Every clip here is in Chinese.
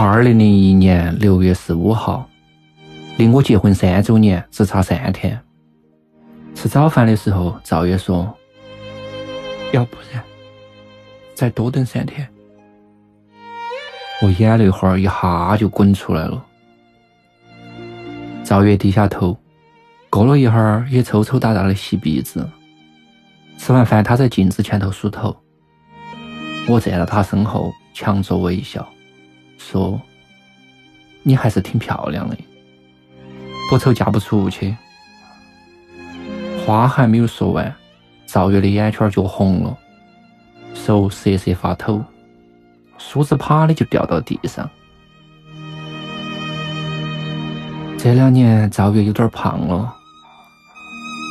二零零一年六月十五号，离我结婚三周年只差三天。吃早饭的时候，赵月说：“要不然再多等三天。”我眼泪花一下就滚出来了。赵月低下头，过了一会儿，也抽抽搭搭的吸鼻子。吃完饭，他在镜子前头梳头，我站到他身后，强作微笑。说：“你还是挺漂亮的，不愁嫁不出去。”话还没有说完，赵月的眼圈就红了，手瑟瑟发抖，梳子啪的就掉到地上。这两年赵月有点胖了，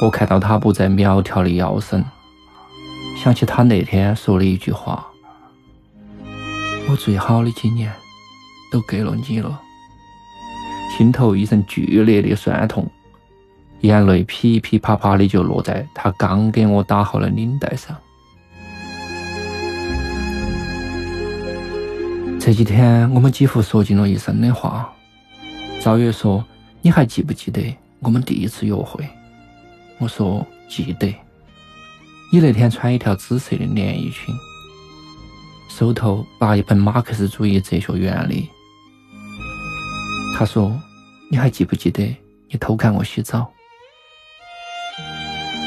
我看到她不再苗条的腰身，想起她那天说的一句话：“我最好的几年。”都给了你了，心头一阵剧烈的酸痛，眼泪噼噼啪啪的就落在他刚给我打好的领带上。这几天我们几乎说尽了一生的话。赵月说：“你还记不记得我们第一次约会？”我说：“记得。”你那天穿一条紫色的连衣裙，手头拿一本马克思主义哲学原理。他说：“你还记不记得你偷看我洗澡？”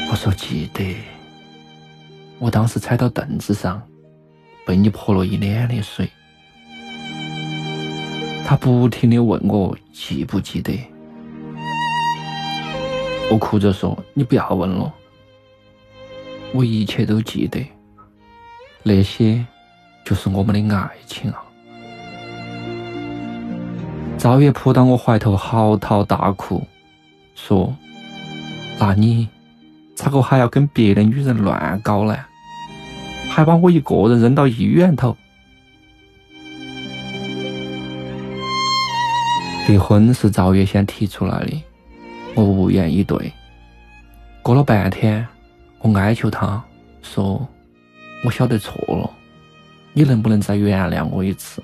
我说：“记得。”我当时踩到凳子上，被你泼了一脸的水。他不停的问我记不记得，我哭着说：“你不要问了，我一切都记得，那些就是我们的爱情啊。”赵月扑到我怀头，嚎啕大哭，说：“那你咋个还要跟别的女人乱搞呢？还把我一个人扔到医院头？”离婚是赵月先提出来的，我无言以对。过了半天，我哀求他说：“我晓得错了，你能不能再原谅我一次？”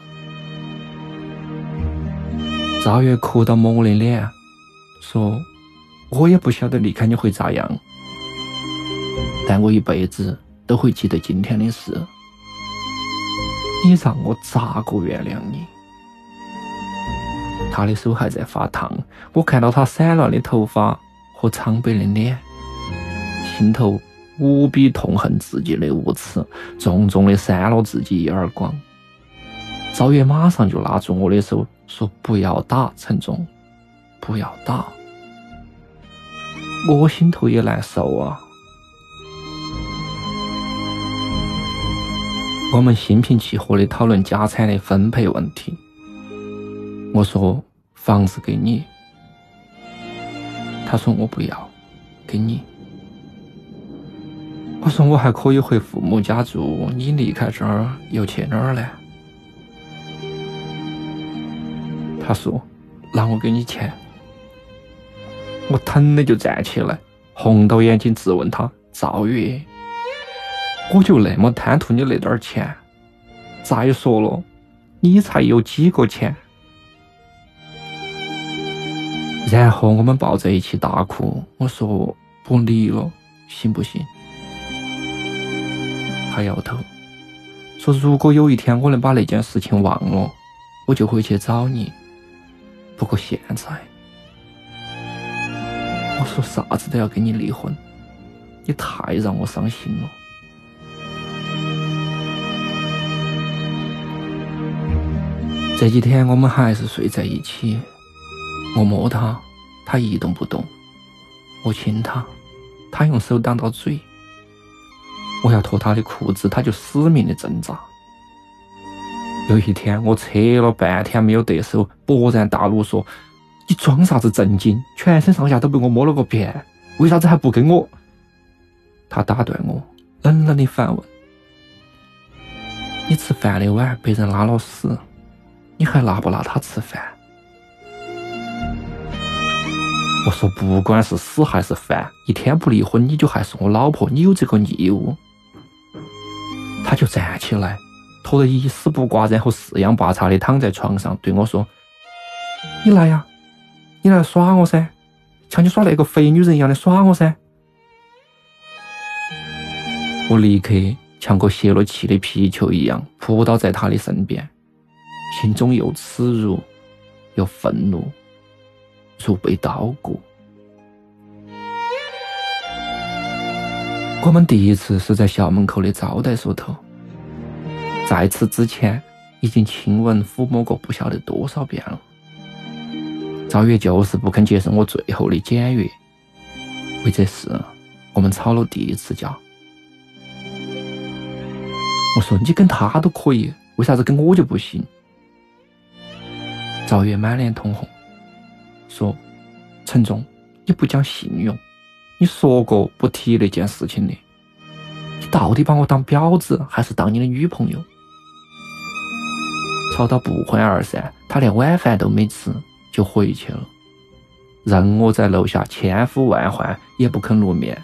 赵月哭到摸我的脸，说：“我也不晓得离开你会咋样，但我一辈子都会记得今天的事。你让我咋个原谅你？”他的手还在发烫，我看到他散乱的头发和苍白的脸，心头无比痛恨自己的无耻，重重的扇了自己一耳光。赵月马上就拉住我的手。说不要打陈总，不要打，我心头也难受啊。我们心平气和的讨论家产的分配问题。我说房子给你，他说我不要，给你。我说我还可以回父母家住，你离开这儿又去哪儿呢？他说：“那我给你钱。”我腾的就站起来，红到眼睛，质问他：“赵月，我就那么贪图你那点钱？再说了，你才有几个钱？”然后我们抱在一起大哭。我说：“不离了，行不行？”他摇头：“说如果有一天我能把那件事情忘了，我就会去找你。不过现在，我说啥子都要跟你离婚，你太让我伤心了。这几天我们还是睡在一起，我摸他，他一动不动；我亲他，他用手挡到嘴。我要脱他的裤子，他就死命的挣扎。有一天，我扯了半天没有得手，勃然大怒说：“你装啥子正经？全身上下都被我摸了个遍，为啥子还不跟我？”他打断我，冷冷的反问：“你吃饭的碗被人拉了屎，你还拿不拿他吃饭？”我说：“不管是屎还是饭，一天不离婚，你就还是我老婆，你有这个义务。”他就站起来，脱得一丝不挂，然后四仰八叉的躺在床上，对我说：“你来呀，你来耍我噻，像你耍那个肥女人一样的耍我噻。”我立刻像个泄了气的皮球一样扑倒在他的身边，心中又耻辱又愤怒，如被刀割。我们第一次是在校门口的招待所头，在此之前已经亲吻、抚摸过不晓得多少遍了。赵月就是不肯接受我最后的检阅，为这事我们吵了第一次架。我说你跟他都可以，为啥子跟我就不行？赵月满脸通红，说：“陈忠，你不讲信用。”你说过不提那件事情的，你到底把我当婊子还是当你的女朋友？吵到不欢而散，他连晚饭都没吃就回去了，任我在楼下千呼万唤也不肯露面，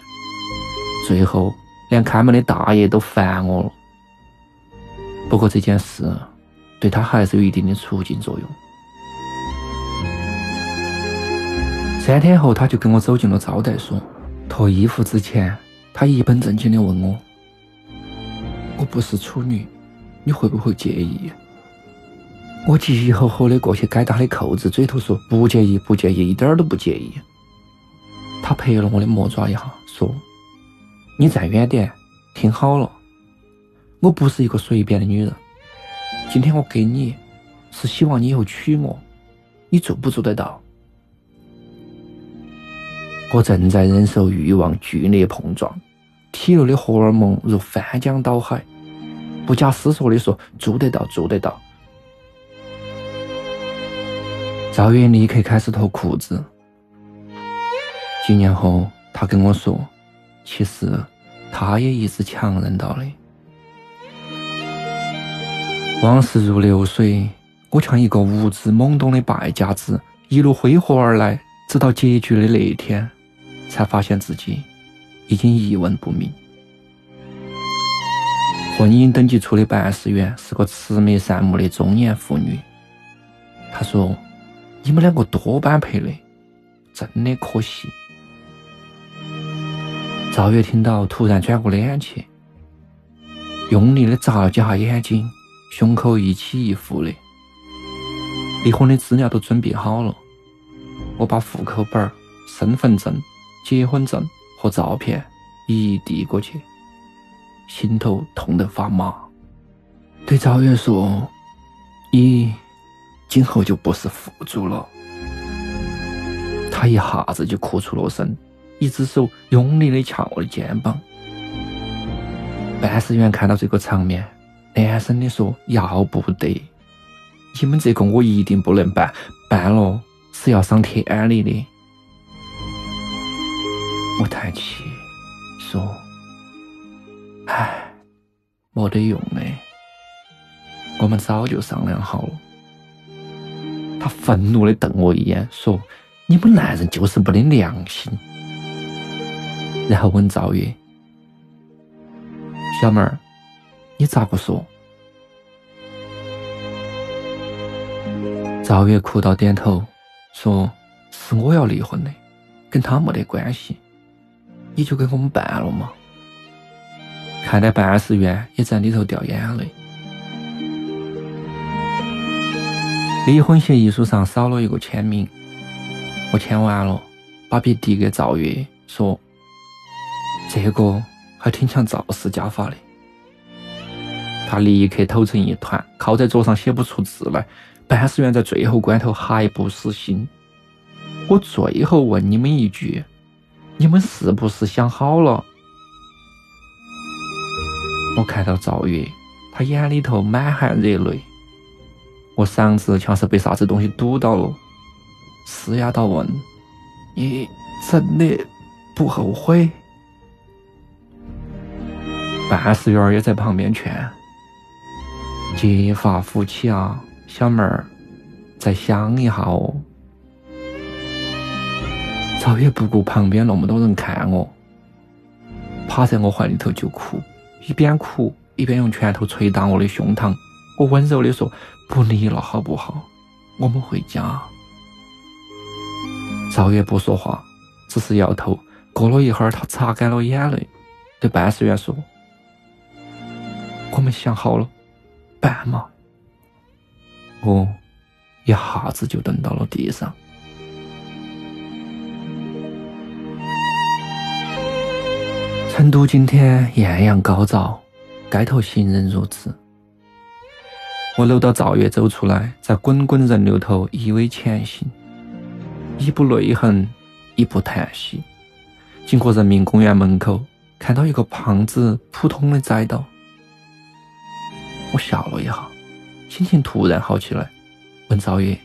最后连看门的大爷都烦我了。不过这件事对他还是有一定的促进作用。三天后，他就跟我走进了招待所。脱衣服之前，他一本正经的问我：“我不是处女，你会不会介意？”我急吼吼的过去解他的扣子，嘴头说：“不介意，不介意，一点儿都不介意。”他拍了我的魔爪一下，说：“你站远点，听好了，我不是一个随便的女人。今天我给你，是希望你以后娶我，你做不做得到？”我正在忍受欲望剧烈碰撞，体内的荷尔蒙如翻江倒海，不假思索地说：“做得到，做得到。”赵远立刻开始脱裤子。几年后，他跟我说：“其实他也一直强忍到的。”往事如流水，我像一个无知懵懂的败家子，一路挥霍而来，直到结局的那一天。才发现自己已经一文不名。婚姻登记处的办事员是个慈眉善目的中年妇女。她说：“你们两个多般配的，真的可惜。”赵月听到，突然转过脸去，用力的眨了几下眼睛，胸口一起一伏的。离婚的资料都准备好了，我把户口本、身份证。结婚证和照片一一递过去，心头痛得发麻。对赵月说：“你今后就不是富主了。”他一下子就哭出了声，一只手用力的掐我的肩膀。办事员看到这个场面，连声的说：“要不得！你们这个我一定不能办，办了是要上天理的。”我叹气说：“唉，没得用的，我们早就商量好了。”他愤怒的瞪我一眼，说：“你们男人就是没得良心。”然后问赵月：“小妹儿，你咋个说？”赵月哭到点头，说：“是我要离婚的，跟他没得关系。”你就给我们办了嘛！看来办事员也在里头掉眼泪。离婚协议书上少了一个签名，我签完了，把笔递给赵月，说：“这个还挺像赵氏家法的。”他立刻抖成一团，靠在桌上写不出字来。办事员在最后关头还不死心。我最后问你们一句：你们是不是想好了？我看到赵月，他眼里头满含热泪。我嗓子像是被啥子东西堵到了，嘶哑到问：你真的不后悔？办事员也在旁边劝。结发夫妻啊，小妹儿，再想一下哦。赵月不顾旁边那么多人看我，趴在我怀里头就哭，一边哭一边用拳头捶打我的胸膛。我温柔的说：“不离了，好不好？我们回家。”赵月不说话，只是摇头。过了一会儿，他擦干了眼泪，对办事员说：“我们想好了。”办嘛！我一下子就蹲到了地上。成都今天艳阳高照，街头行人如织。我搂到赵月走出来，在滚滚人流头依偎前行，一步泪痕，一步叹息。经过人民公园门口，看到一个胖子普通的栽倒。我笑了一下，心情突然好起来，问赵月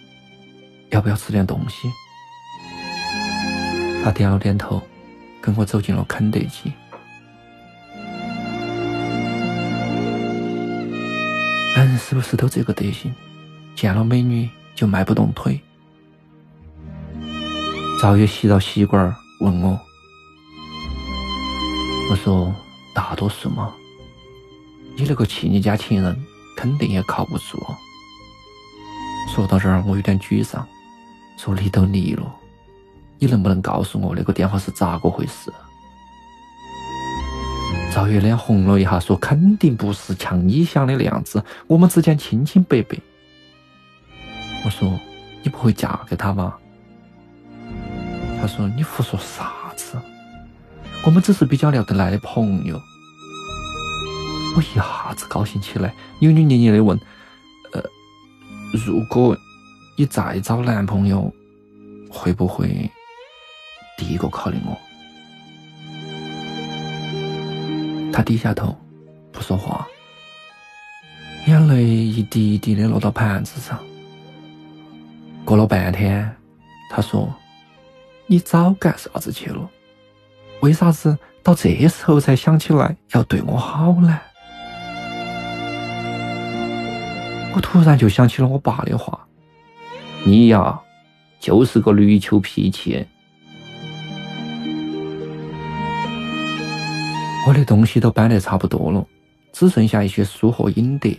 要不要吃点东西。他点了点头，跟我走进了肯德基。男人是不是都这个德行？见了美女就迈不动腿？早已吸到吸管问我，我说大多数嘛。你那个气你家情人肯定也靠不住。说到这儿，我有点沮丧，说离都离了，你能不能告诉我那个电话是咋个回事？赵月脸红了一下，说肯定不是像你想的那样子，我们之间清清白白。我说你不会嫁给他吧？他说你胡说啥子？我们只是比较聊得来的朋友。我一下子高兴起来，扭扭捏捏的问：“呃，如果你再找男朋友，会不会第一个考虑我？”他低下头，不说话，眼泪一滴一滴的落到盘子上。过了半天，他说：“你早干啥子去了？为啥子到这时候才想起来要对我好呢？”我突然就想起了我爸的话：“你呀，就是个驴球脾气。”我的东西都搬得差不多了，只剩下一些书和影碟。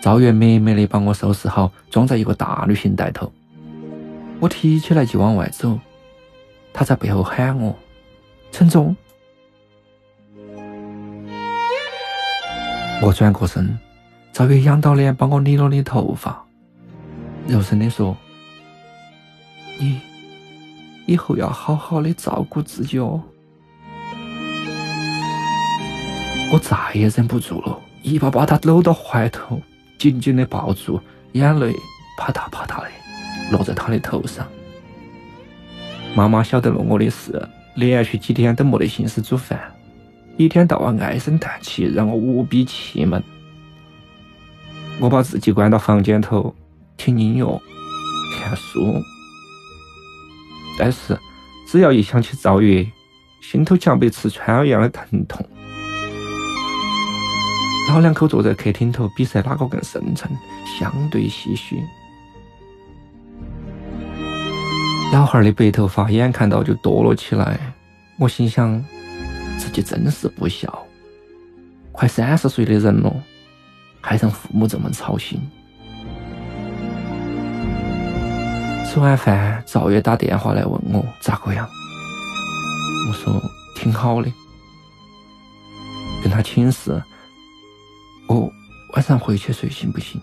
赵月美美的帮我收拾好，装在一个大旅行袋头。我提起来就往外走，他在背后喊我：“陈总。”我转过身。赵月仰到脸，帮我理了理头发，柔声的说：“你以后要好好的照顾自己哦。”我再也忍不住了，一把把他搂到怀头，紧紧的抱住，眼泪啪嗒啪嗒的落在他的头上。妈妈晓得了我的事，连续几天都没得心思煮饭，一天到晚唉声叹气，让我无比气闷。我把自己关到房间头，听音乐，看书。但是，只要一想起赵月，心头像被刺穿一样的疼痛。老两口坐在客厅头，比赛哪个更深沉，相对唏嘘。老汉儿的白头发眼看到就多了起来，我心想，自己真是不孝，快三十岁的人了。还让父母这么操心。吃完饭，赵月打电话来问我咋个样。我说挺好的，跟他请示，我晚上回去睡行不行？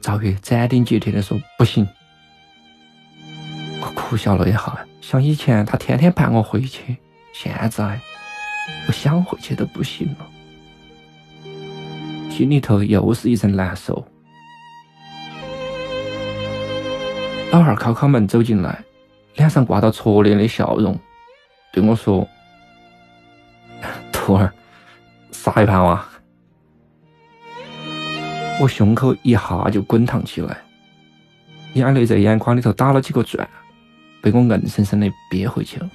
赵月斩钉截铁地说：“不行。”我苦笑了一下，想以前他天天盼我回去，现在我想回去都不行了，心里头又是一阵难受。老二敲敲门走进来，脸上挂着拙劣的笑容，对我说：“徒儿，杀一盘哇！”我胸口一下就滚烫起来，眼泪在眼眶里头打了几个转，被我硬生生的憋回去了。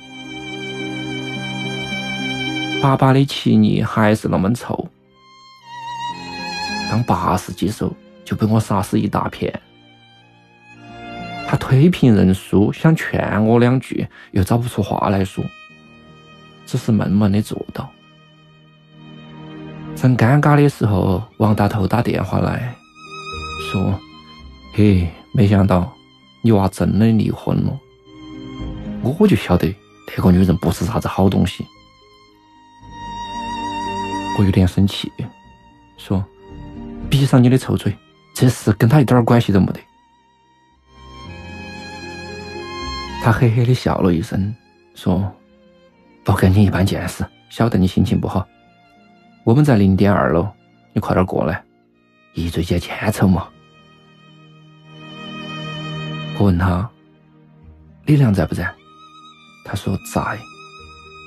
爸爸的气腻还是那么臭，刚八十几手就被我杀死一大片。他推平认输，想劝我两句，又找不出话来说，只是闷闷的坐到。正尴尬的时候，王大头打电话来说：“嘿，没想到你娃真的离婚了。”我就晓得那个女人不是啥子好东西。我有点生气，说：“闭上你的臭嘴，这事跟他一点关系都没得。”他嘿嘿的笑了一声，说：“不跟你一般见识，晓得你心情不好。”我们在零点二楼，你快点过来，一醉解千愁嘛。我问他，李良在不在？他说在。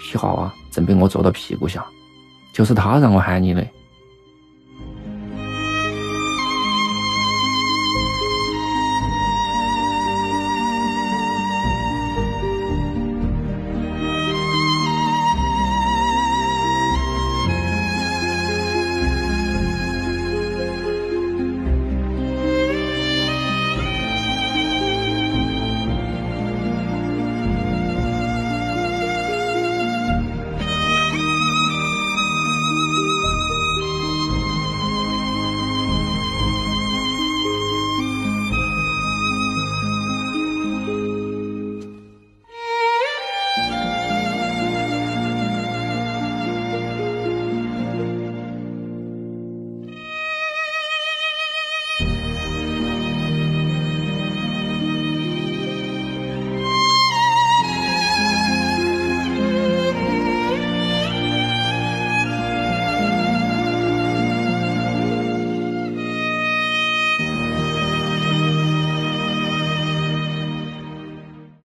小啊，正被我坐到屁股下，就是他让我喊你的。